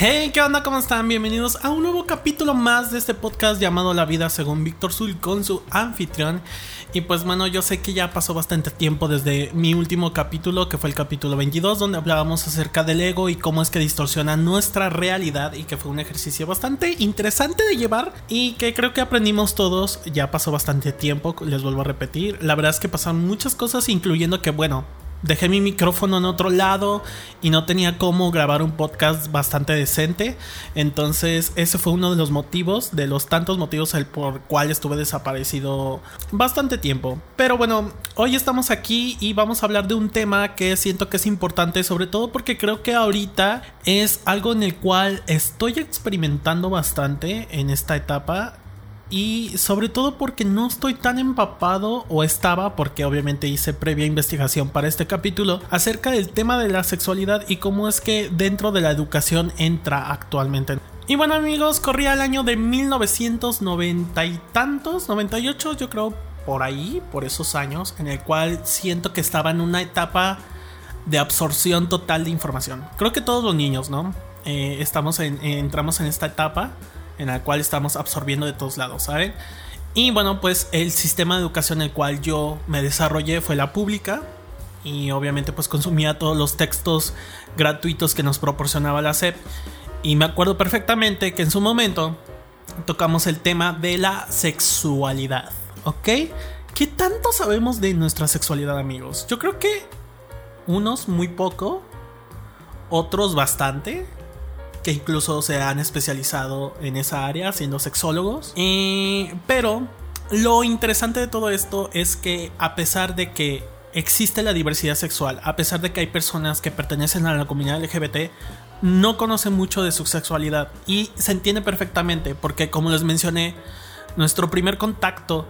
Hey, ¿qué onda? ¿Cómo están? Bienvenidos a un nuevo capítulo más de este podcast llamado La vida según Víctor Zul con su anfitrión. Y pues bueno, yo sé que ya pasó bastante tiempo desde mi último capítulo, que fue el capítulo 22, donde hablábamos acerca del ego y cómo es que distorsiona nuestra realidad y que fue un ejercicio bastante interesante de llevar y que creo que aprendimos todos. Ya pasó bastante tiempo, les vuelvo a repetir. La verdad es que pasaron muchas cosas, incluyendo que, bueno, dejé mi micrófono en otro lado y no tenía cómo grabar un podcast bastante decente. Entonces ese fue uno de los motivos, de los tantos motivos el por cual estuve desaparecido bastante tiempo. Pero bueno, hoy estamos aquí y vamos a hablar de un tema que siento que es importante, sobre todo porque creo que ahorita es algo en el cual estoy experimentando bastante en esta etapa y sobre todo porque no estoy tan empapado o estaba porque obviamente hice previa investigación para este capítulo acerca del tema de la sexualidad y cómo es que dentro de la educación entra actualmente. Y bueno amigos, corría el año de 1990 y tantos, 98 yo creo por ahí, por esos años, en el cual siento que estaba en una etapa de absorción total de información. Creo que todos los niños, ¿no? Eh, estamos en, entramos en esta etapa en la cual estamos absorbiendo de todos lados, ¿saben? Y bueno, pues el sistema de educación en el cual yo me desarrollé fue la pública y obviamente pues consumía todos los textos gratuitos que nos proporcionaba la SEP. Y me acuerdo perfectamente que en su momento tocamos el tema de la sexualidad, ¿ok? ¿Qué tanto sabemos de nuestra sexualidad amigos? Yo creo que unos muy poco, otros bastante que incluso se han especializado en esa área siendo sexólogos. pero lo interesante de todo esto es que a pesar de que existe la diversidad sexual, a pesar de que hay personas que pertenecen a la comunidad LGBT, no conocen mucho de su sexualidad y se entiende perfectamente porque como les mencioné, nuestro primer contacto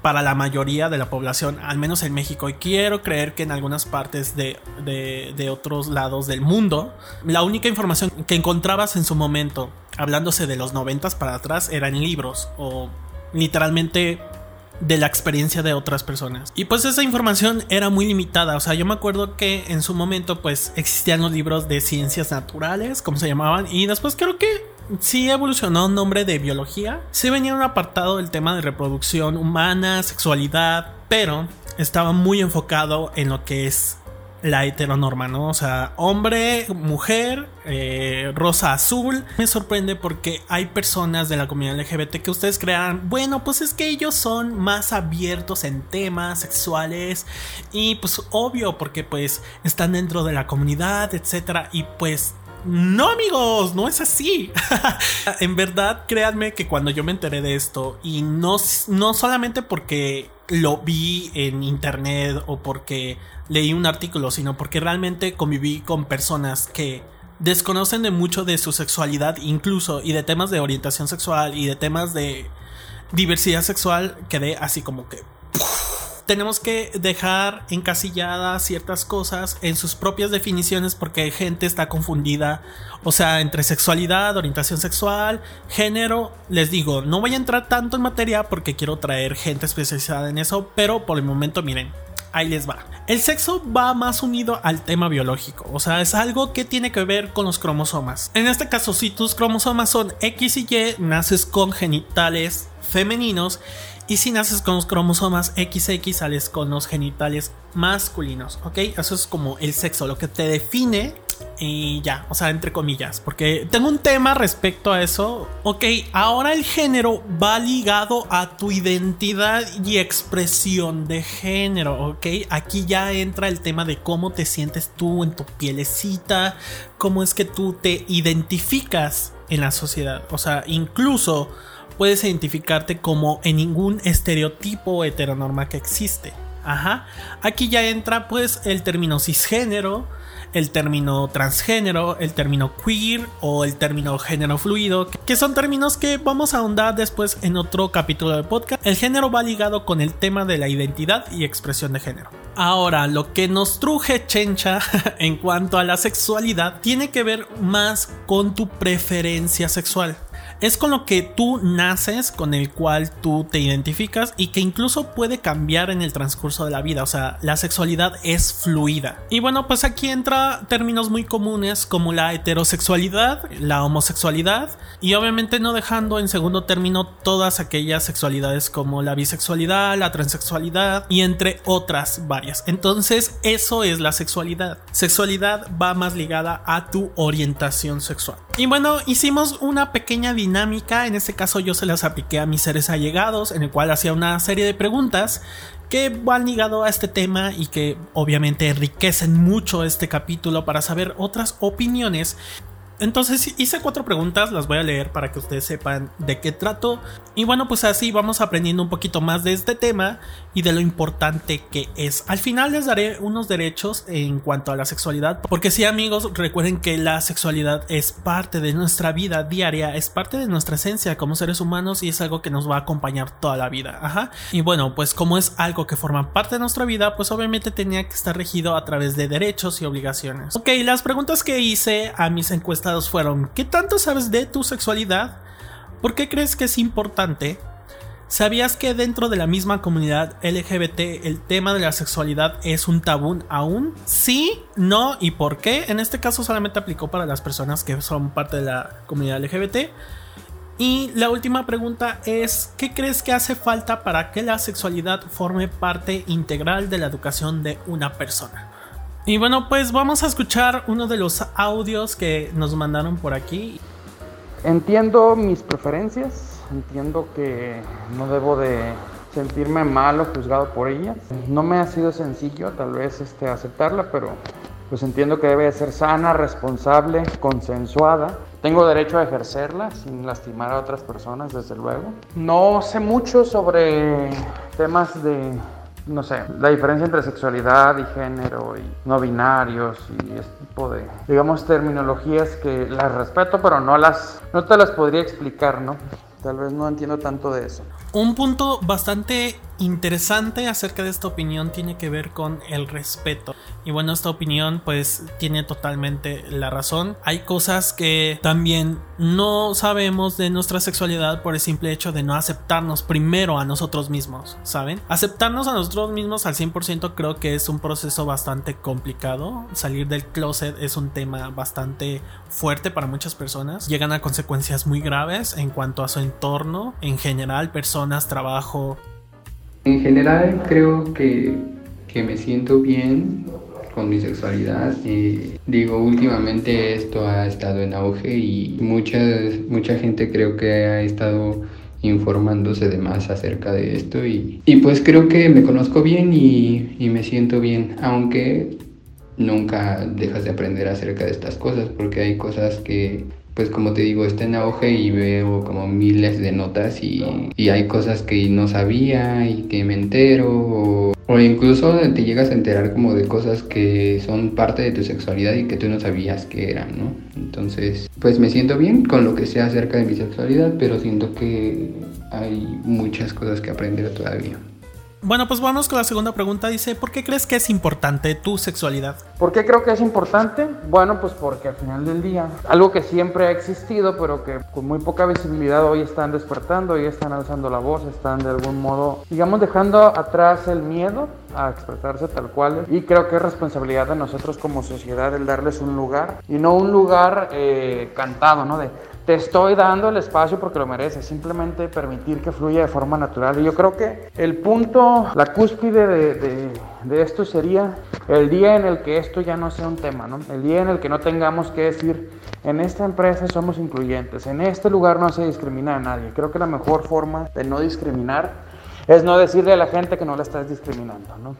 para la mayoría de la población, al menos en México, y quiero creer que en algunas partes de, de, otros lados del mundo, la única información que encontrabas en su momento, hablándose de los noventas para atrás, era en libros o literalmente de la experiencia de otras personas. Y pues esa información era muy limitada, o sea, yo me acuerdo que en su momento pues existían los libros de ciencias naturales, como se llamaban, y después creo que sí evolucionó un nombre de biología. Sí venía un apartado del tema de reproducción humana, sexualidad, pero estaba muy enfocado en lo que es la heteronorma, ¿no? O sea, hombre, mujer, eh, rosa, azul. Me sorprende porque hay personas de la comunidad LGBT que ustedes crean, bueno, pues es que ellos son más abiertos en temas sexuales y pues obvio porque pues están dentro de la comunidad, etcétera, y pues no amigos, no es así. en verdad, créanme que cuando yo me enteré de esto, y no, no solamente porque lo vi en internet o porque leí un artículo, sino porque realmente conviví con personas que desconocen de mucho de su sexualidad incluso y de temas de orientación sexual y de temas de diversidad sexual, quedé así como que tenemos que dejar encasilladas ciertas cosas en sus propias definiciones porque gente está confundida, o sea, entre sexualidad, orientación sexual, género. Les digo, no voy a entrar tanto en materia porque quiero traer gente especializada en eso, pero por el momento miren, ahí les va. El sexo va más unido al tema biológico, o sea, es algo que tiene que ver con los cromosomas. En este caso, si tus cromosomas son X y Y, naces con genitales femeninos y si naces con los cromosomas XX, sales con los genitales masculinos, ¿ok? Eso es como el sexo, lo que te define y ya, o sea, entre comillas, porque tengo un tema respecto a eso. Ok, ahora el género va ligado a tu identidad y expresión de género, ok. Aquí ya entra el tema de cómo te sientes tú en tu pielecita, cómo es que tú te identificas en la sociedad, o sea, incluso puedes identificarte como en ningún estereotipo heteronorma que existe. Ajá. Aquí ya entra pues el término cisgénero, el término transgénero, el término queer o el término género fluido, que son términos que vamos a ahondar después en otro capítulo del podcast. El género va ligado con el tema de la identidad y expresión de género. Ahora, lo que nos truje chencha en cuanto a la sexualidad tiene que ver más con tu preferencia sexual. Es con lo que tú naces, con el cual tú te identificas y que incluso puede cambiar en el transcurso de la vida. O sea, la sexualidad es fluida. Y bueno, pues aquí entra términos muy comunes como la heterosexualidad, la homosexualidad y obviamente no dejando en segundo término todas aquellas sexualidades como la bisexualidad, la transexualidad y entre otras varias. Entonces, eso es la sexualidad. Sexualidad va más ligada a tu orientación sexual. Y bueno, hicimos una pequeña dinámica en este caso yo se las apliqué a mis seres allegados, en el cual hacía una serie de preguntas que van ligado a este tema y que obviamente enriquecen mucho este capítulo para saber otras opiniones entonces hice cuatro preguntas, las voy a leer para que ustedes sepan de qué trato. Y bueno, pues así vamos aprendiendo un poquito más de este tema y de lo importante que es. Al final les daré unos derechos en cuanto a la sexualidad, porque sí amigos, recuerden que la sexualidad es parte de nuestra vida diaria, es parte de nuestra esencia como seres humanos y es algo que nos va a acompañar toda la vida. Ajá. Y bueno, pues como es algo que forma parte de nuestra vida, pues obviamente tenía que estar regido a través de derechos y obligaciones. Ok, las preguntas que hice a mis encuestas fueron, ¿qué tanto sabes de tu sexualidad? ¿Por qué crees que es importante? ¿Sabías que dentro de la misma comunidad LGBT el tema de la sexualidad es un tabú aún? Sí, no y por qué. En este caso solamente aplicó para las personas que son parte de la comunidad LGBT. Y la última pregunta es, ¿qué crees que hace falta para que la sexualidad forme parte integral de la educación de una persona? Y bueno, pues vamos a escuchar uno de los audios que nos mandaron por aquí. Entiendo mis preferencias, entiendo que no debo de sentirme mal o juzgado por ellas. No me ha sido sencillo tal vez este, aceptarla, pero pues entiendo que debe ser sana, responsable, consensuada. Tengo derecho a ejercerla sin lastimar a otras personas, desde luego. No sé mucho sobre temas de no sé, la diferencia entre sexualidad y género y no binarios y este tipo de, digamos, terminologías que las respeto, pero no las, no te las podría explicar, ¿no? Tal vez no entiendo tanto de eso. Un punto bastante interesante acerca de esta opinión tiene que ver con el respeto. Y bueno, esta opinión pues tiene totalmente la razón. Hay cosas que también no sabemos de nuestra sexualidad por el simple hecho de no aceptarnos primero a nosotros mismos, ¿saben? Aceptarnos a nosotros mismos al 100% creo que es un proceso bastante complicado. Salir del closet es un tema bastante fuerte para muchas personas. Llegan a consecuencias muy graves en cuanto a su entorno, en general, personas, trabajo, en general creo que, me siento bien con mi sexualidad. Eh, digo, últimamente esto ha estado en auge y mucha, mucha gente creo que ha estado informándose de más acerca de esto y, pues creo que me conozco bien y, y, me siento bien, aunque nunca dejas de aprender acerca de estas cosas porque hay cosas que pues como te digo, está en auge y veo como miles de notas y, hay cosas que no sabía y que me entero o, incluso te llegas a enterar como de cosas que son parte de tu sexualidad y que tú no sabías que eran, ¿no? Entonces, pues me siento bien con lo que sea acerca de mi sexualidad, pero siento que hay muchas cosas que aprender todavía. Bueno, pues vamos con la segunda pregunta. Dice, ¿por qué crees que es importante tu sexualidad? ¿Por qué creo que es importante? Bueno, pues porque al final del día, algo que siempre ha existido, pero que con muy poca visibilidad hoy están despertando, hoy están alzando la voz, están de algún modo, digamos, dejando atrás el miedo a expresarse tal cual. Y creo que es responsabilidad de nosotros como sociedad el darles un lugar y no un lugar eh, cantado, ¿no? De te estoy dando el espacio porque lo mereces, simplemente permitir que fluya de forma natural. Y yo creo que el punto, la cúspide de, esto sería el día en el que esto ya no sea un tema, ¿no? El día en el que no tengamos que decir, en esta empresa somos incluyentes, en este lugar no se discrimina a nadie. Creo que la mejor forma de no discriminar es no decirle a la gente que no la estás discriminando, ¿no?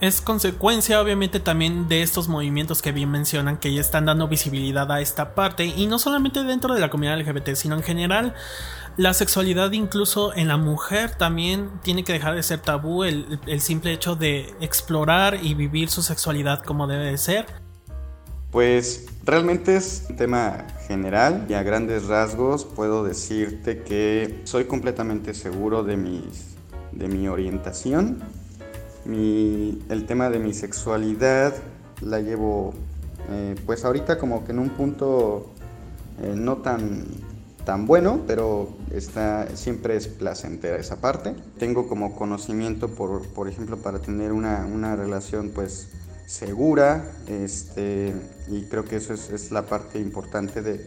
Es consecuencia obviamente también de estos movimientos que bien mencionan que ya están dando visibilidad a esta parte y no solamente dentro de la comunidad LGBT sino en general la sexualidad incluso en la mujer también tiene que dejar de ser tabú el, simple hecho de explorar y vivir su sexualidad como debe de ser. Pues realmente es un tema general y a grandes rasgos puedo decirte que soy completamente seguro de, mis, de mi orientación el tema de mi sexualidad la llevo eh, pues ahorita como que en un punto eh, no tan, tan bueno, pero está, siempre es placentera esa parte. Tengo como conocimiento, por, por ejemplo, para tener una, una relación pues segura, este, y creo que eso es, es la parte importante de,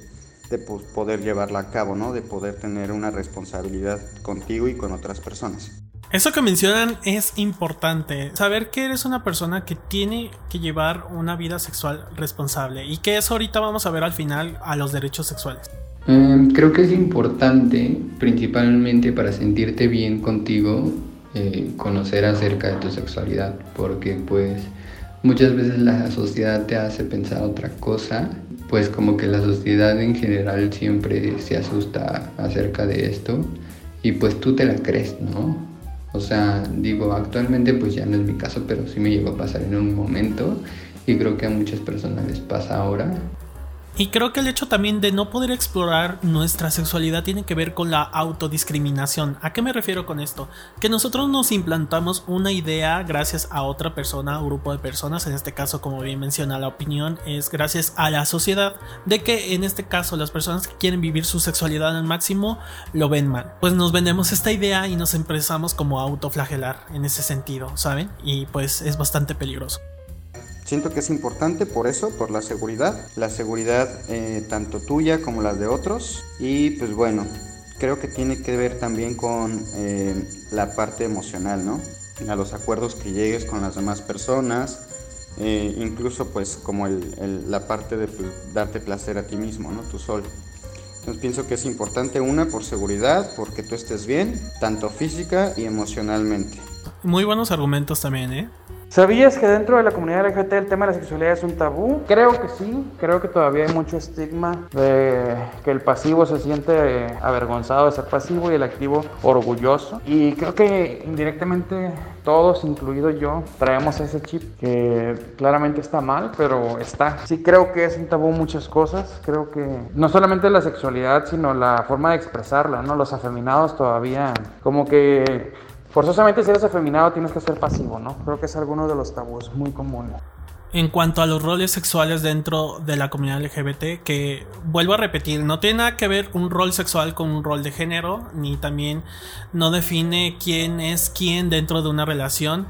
de poder llevarla a cabo, ¿no? De poder tener una responsabilidad contigo y con otras personas. Eso que mencionan es importante. Saber que eres una persona que tiene que llevar una vida sexual responsable. Y que eso ahorita vamos a ver al final a los derechos sexuales. Em, creo que es importante, principalmente para sentirte bien contigo, eh, conocer acerca de tu sexualidad. Porque pues muchas veces la sociedad te hace pensar otra cosa. Pues como que la sociedad en general siempre se asusta acerca de esto. Y pues tú te la crees, ¿no? O sea, digo, actualmente pues ya no es mi caso, pero sí me llegó a pasar en un momento y creo que a muchas personas les pasa ahora. Y creo que el hecho también de no poder explorar nuestra sexualidad tiene que ver con la autodiscriminación. ¿A qué me refiero con esto? Que nosotros nos implantamos una idea gracias a otra persona o grupo de personas, en este caso como bien menciona la opinión, es gracias a la sociedad, de que en este caso las personas que quieren vivir su sexualidad al máximo lo ven mal. Pues nos vendemos esta idea y nos empezamos como a autoflagelar en ese sentido, ¿saben? Y pues es bastante peligroso. Siento que es importante por eso, por la seguridad, la seguridad eh, tanto tuya como las de otros. Y pues bueno, creo que tiene que ver también con eh, la parte emocional, ¿no? A los acuerdos que llegues con las demás personas, eh, incluso pues como la parte de pues, darte placer a ti mismo, ¿no? Tú solo. Entonces pienso que es importante una por seguridad, porque tú estés bien, tanto física y emocionalmente. Muy buenos argumentos también, ¿eh? ¿Sabías que dentro de la comunidad LGBT el tema de la sexualidad es un tabú? Creo que sí, creo que todavía hay mucho estigma de que el pasivo se siente avergonzado de ser pasivo y el activo orgulloso. Y creo que indirectamente todos, incluido yo, traemos ese chip que claramente está mal, pero está. Sí creo que es un tabú muchas cosas, creo que no solamente la sexualidad, sino la forma de expresarla, ¿no? Los afeminados todavía como que Forzosamente si eres afeminado tienes que ser pasivo, ¿no? Creo que es alguno de los tabús muy comunes. En cuanto a los roles sexuales dentro de la comunidad LGBT, que vuelvo a repetir, no tiene nada que ver un rol sexual con un rol de género, ni también no define quién es quién dentro de una relación.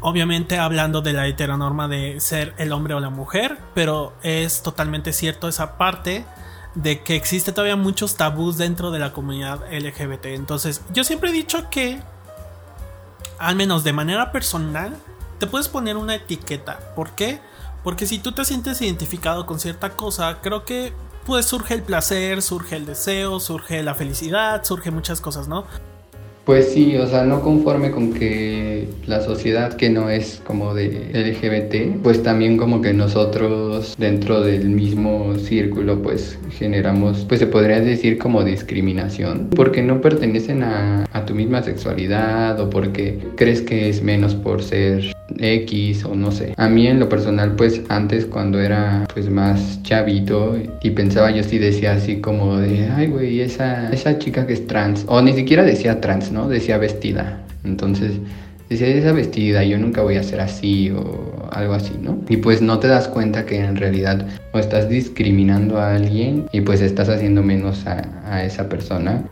Obviamente hablando de la heteronorma de ser el hombre o la mujer, pero es totalmente cierto esa parte de que existe todavía muchos tabús dentro de la comunidad LGBT. Entonces, yo siempre he dicho que al menos de manera personal, te puedes poner una etiqueta. ¿Por qué? Porque si tú te sientes identificado con cierta cosa, creo que pues surge el placer, surge el deseo, surge la felicidad, surge muchas cosas, ¿no? Pues sí, o sea, no conforme con que la sociedad que no es como de LGBT, pues también como que nosotros dentro del mismo círculo pues generamos, pues se podría decir como discriminación, porque no pertenecen a, a tu misma sexualidad o porque crees que es menos por ser X o no sé. A mí en lo personal pues antes cuando era pues más chavito y pensaba yo sí decía así como de, ay güey, esa, esa chica que es trans, o ni siquiera decía trans, ¿no? Decía vestida. Entonces decía esa vestida, yo nunca voy a ser así o algo así, ¿no? Y pues no te das cuenta que en realidad o estás discriminando a alguien y pues estás haciendo menos a, a esa persona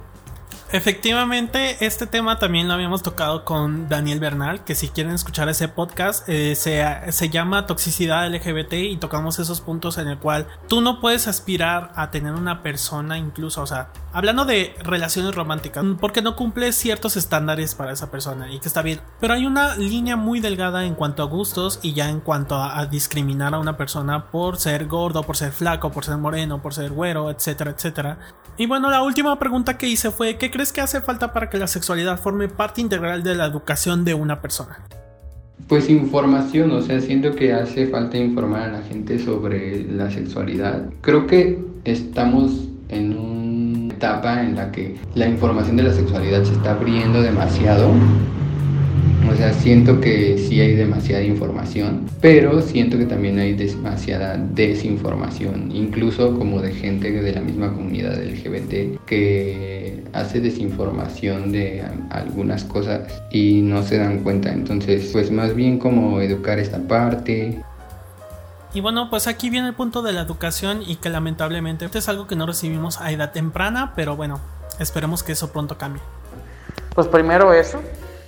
Efectivamente, este tema también lo habíamos tocado con Daniel Bernal, que si quieren escuchar ese podcast, eh, se, se, llama Toxicidad LGBT y tocamos esos puntos en el cual tú no puedes aspirar a tener una persona incluso, o sea, hablando de relaciones románticas, porque no cumple ciertos estándares para esa persona y que está bien, pero hay una línea muy delgada en cuanto a gustos y ya en cuanto a, a discriminar a una persona por ser gordo, por ser flaco, por ser moreno, por ser güero, etcétera, etcétera. Y bueno, la última pregunta que hice fue, ¿qué crees que hace falta para que la sexualidad forme parte integral de la educación de una persona? Pues información, o sea, siento que hace falta informar a la gente sobre la sexualidad. Creo que estamos en una etapa en la que la información de la sexualidad se está abriendo demasiado o sea, siento que sí hay demasiada información, pero siento que también hay demasiada desinformación, incluso como de gente de la misma comunidad LGBT que hace desinformación de algunas cosas y no se dan cuenta. Entonces, pues más bien como educar esta parte, Y bueno, pues aquí viene el punto de la educación y que lamentablemente es algo que no recibimos a edad temprana, pero bueno, esperemos que eso pronto cambie. Pues primero eso,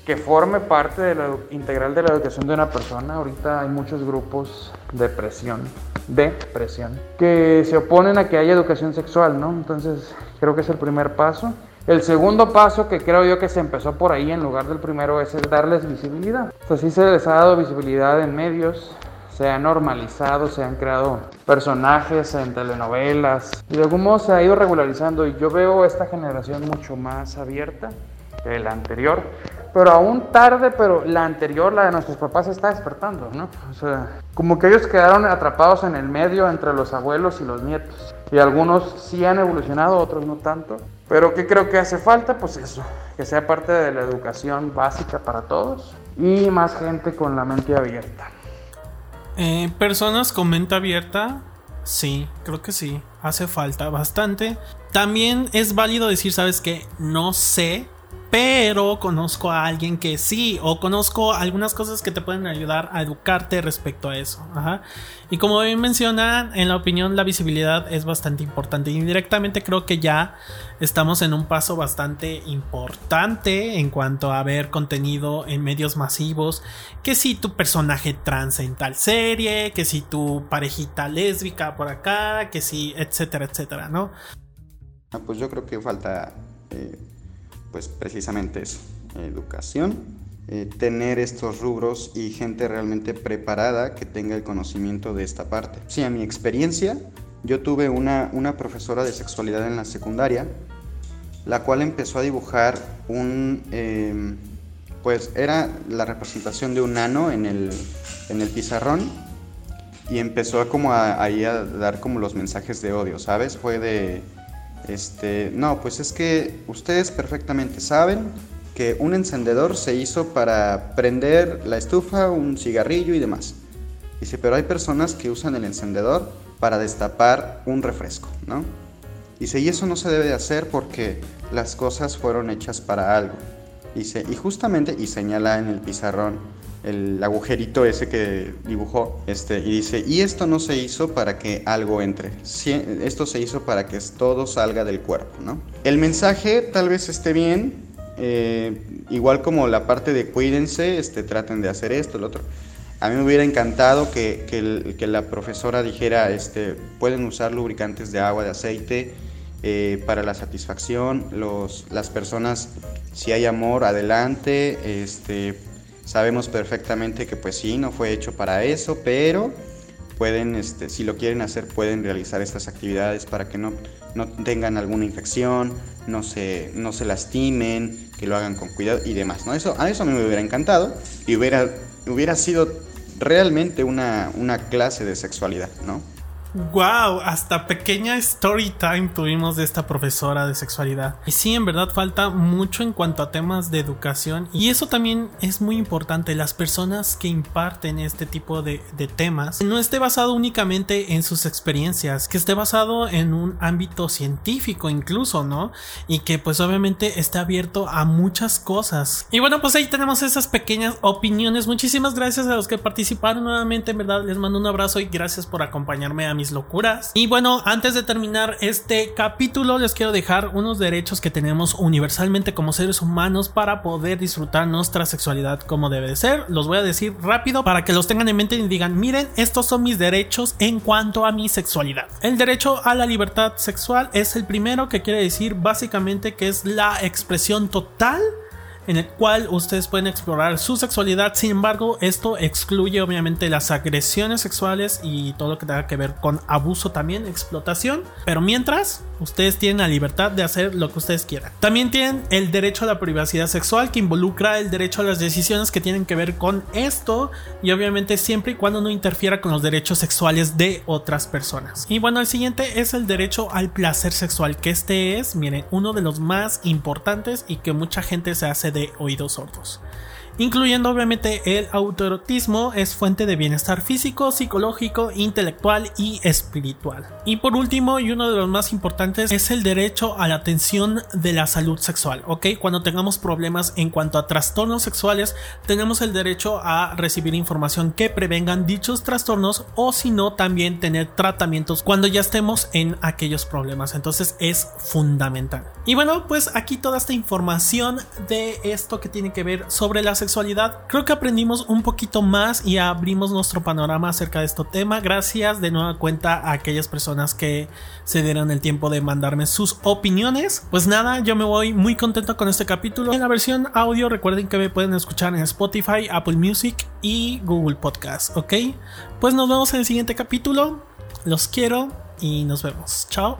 que forme parte de la integral de la educación de una persona. Ahorita hay muchos grupos de presión, de presión, que se oponen a que haya educación sexual, ¿no? Entonces creo que es el primer paso. El segundo paso que creo yo que se empezó por ahí en lugar del primero es darles visibilidad. Pues sí se les ha dado visibilidad en medios, se ha normalizado, se han creado personajes en telenovelas y de algún modo se ha ido regularizando y yo veo esta generación mucho más abierta que la anterior, pero aún tarde, pero la anterior, la de nuestros papás, está despertando, ¿no? O sea, como que ellos quedaron atrapados en el medio entre los abuelos y los nietos. Y algunos sí han evolucionado, otros no tanto. Pero ¿qué creo que hace falta? Pues eso, que sea parte de la educación básica para todos y más gente con la mente abierta. Eh, personas con mente abierta, sí, creo que sí, hace falta bastante. También es válido decir, sabes que no sé pero conozco a alguien que sí, o conozco algunas cosas que te pueden ayudar a educarte respecto a eso. Y como bien mencionan, en la opinión la visibilidad es bastante importante. Indirectamente creo que ya estamos en un paso bastante importante en cuanto a ver contenido en medios masivos. Que si tu personaje trans en tal serie, que si tu parejita lésbica por acá, que si, etcétera, etcétera, ¿no? Ah, pues yo creo que falta... Eh, pues precisamente eso, educación, eh, tener estos rubros y gente realmente preparada que tenga el conocimiento de esta parte. Sí, a mi experiencia, yo tuve una, una profesora de sexualidad en la secundaria, la cual empezó a dibujar un, em, pues era la representación de un nano en el, en el pizarrón y empezó a ahí a dar como los mensajes de odio, ¿sabes? Fue de este, no, pues es que ustedes perfectamente saben que un encendedor se hizo para prender la estufa, un cigarrillo y demás. Dice, pero hay personas que usan el encendedor para destapar un refresco, ¿no? Dice, y eso no se debe de hacer porque las cosas fueron hechas para algo. Dice, y justamente, y señala en el pizarrón el agujerito ese que dibujó, este, y dice, y esto no se hizo para que algo entre, esto se hizo para que todo salga del cuerpo, ¿no? El mensaje tal vez esté bien, eh, igual como la parte de cuídense, este, traten de hacer esto, lo otro. A mí me hubiera encantado que, que, la profesora dijera, este, pueden usar lubricantes de agua, de aceite, eh, para la satisfacción, los, las personas, si hay amor, adelante, este, Sabemos perfectamente que pues sí, no fue hecho para eso, pero pueden, este, si lo quieren hacer, pueden realizar estas actividades para que no, no tengan alguna infección, no se, no se lastimen, que lo hagan con cuidado y demás. ¿no? Eso, a eso a mí me hubiera encantado y hubiera, hubiera sido realmente una, una clase de sexualidad, ¿no? Wow, hasta pequeña story time tuvimos de esta profesora de sexualidad. Y sí, en verdad falta mucho en cuanto a temas de educación. Y eso también es muy importante. Las personas que imparten este tipo de, temas no esté basado únicamente en sus experiencias, que esté basado en un ámbito científico incluso, ¿no? Y que pues obviamente esté abierto a muchas cosas. Y bueno, pues ahí tenemos esas pequeñas opiniones. Muchísimas gracias a los que participaron nuevamente. En verdad les mando un abrazo y gracias por acompañarme a mi locuras. Y bueno, antes de terminar este capítulo, les quiero dejar unos derechos que tenemos universalmente como seres humanos para poder disfrutar nuestra sexualidad como debe de ser. Los voy a decir rápido para que los tengan en mente y digan, miren, estos son mis derechos en cuanto a mi sexualidad. El derecho a la libertad sexual es el primero que quiere decir básicamente que es la expresión total en el cual ustedes pueden explorar su sexualidad. Sin embargo, esto excluye obviamente las agresiones sexuales y todo lo que tenga que ver con abuso también, explotación. Pero mientras, ustedes tienen la libertad de hacer lo que ustedes quieran. También tienen el derecho a la privacidad sexual que involucra el derecho a las decisiones que tienen que ver con esto y obviamente siempre y cuando no interfiera con los derechos sexuales de otras personas. Y bueno, el siguiente es el derecho al placer sexual, que este es, miren, uno de los más importantes y que mucha gente se hace de oídos sordos. Incluyendo obviamente el autoerotismo, es fuente de bienestar físico, psicológico, intelectual y espiritual. Y por último, y uno de los más importantes, es el derecho a la atención de la salud sexual, ¿ok? Cuando tengamos problemas en cuanto a trastornos sexuales, tenemos el derecho a recibir información que prevengan dichos trastornos o si no, también tener tratamientos cuando ya estemos en aquellos problemas. Entonces es fundamental. Y bueno, pues aquí toda esta información de esto que tiene que ver sobre la sexualidad, creo que aprendimos un poquito más y abrimos nuestro panorama acerca de este tema. Gracias de nueva cuenta a aquellas personas que se dieron el tiempo de mandarme sus opiniones. Pues nada, yo me voy muy contento con este capítulo. En la versión audio recuerden que me pueden escuchar en Spotify, Apple Music y Google Podcast, ¿ok? Pues nos vemos en el siguiente capítulo. Los quiero y nos vemos. Chao.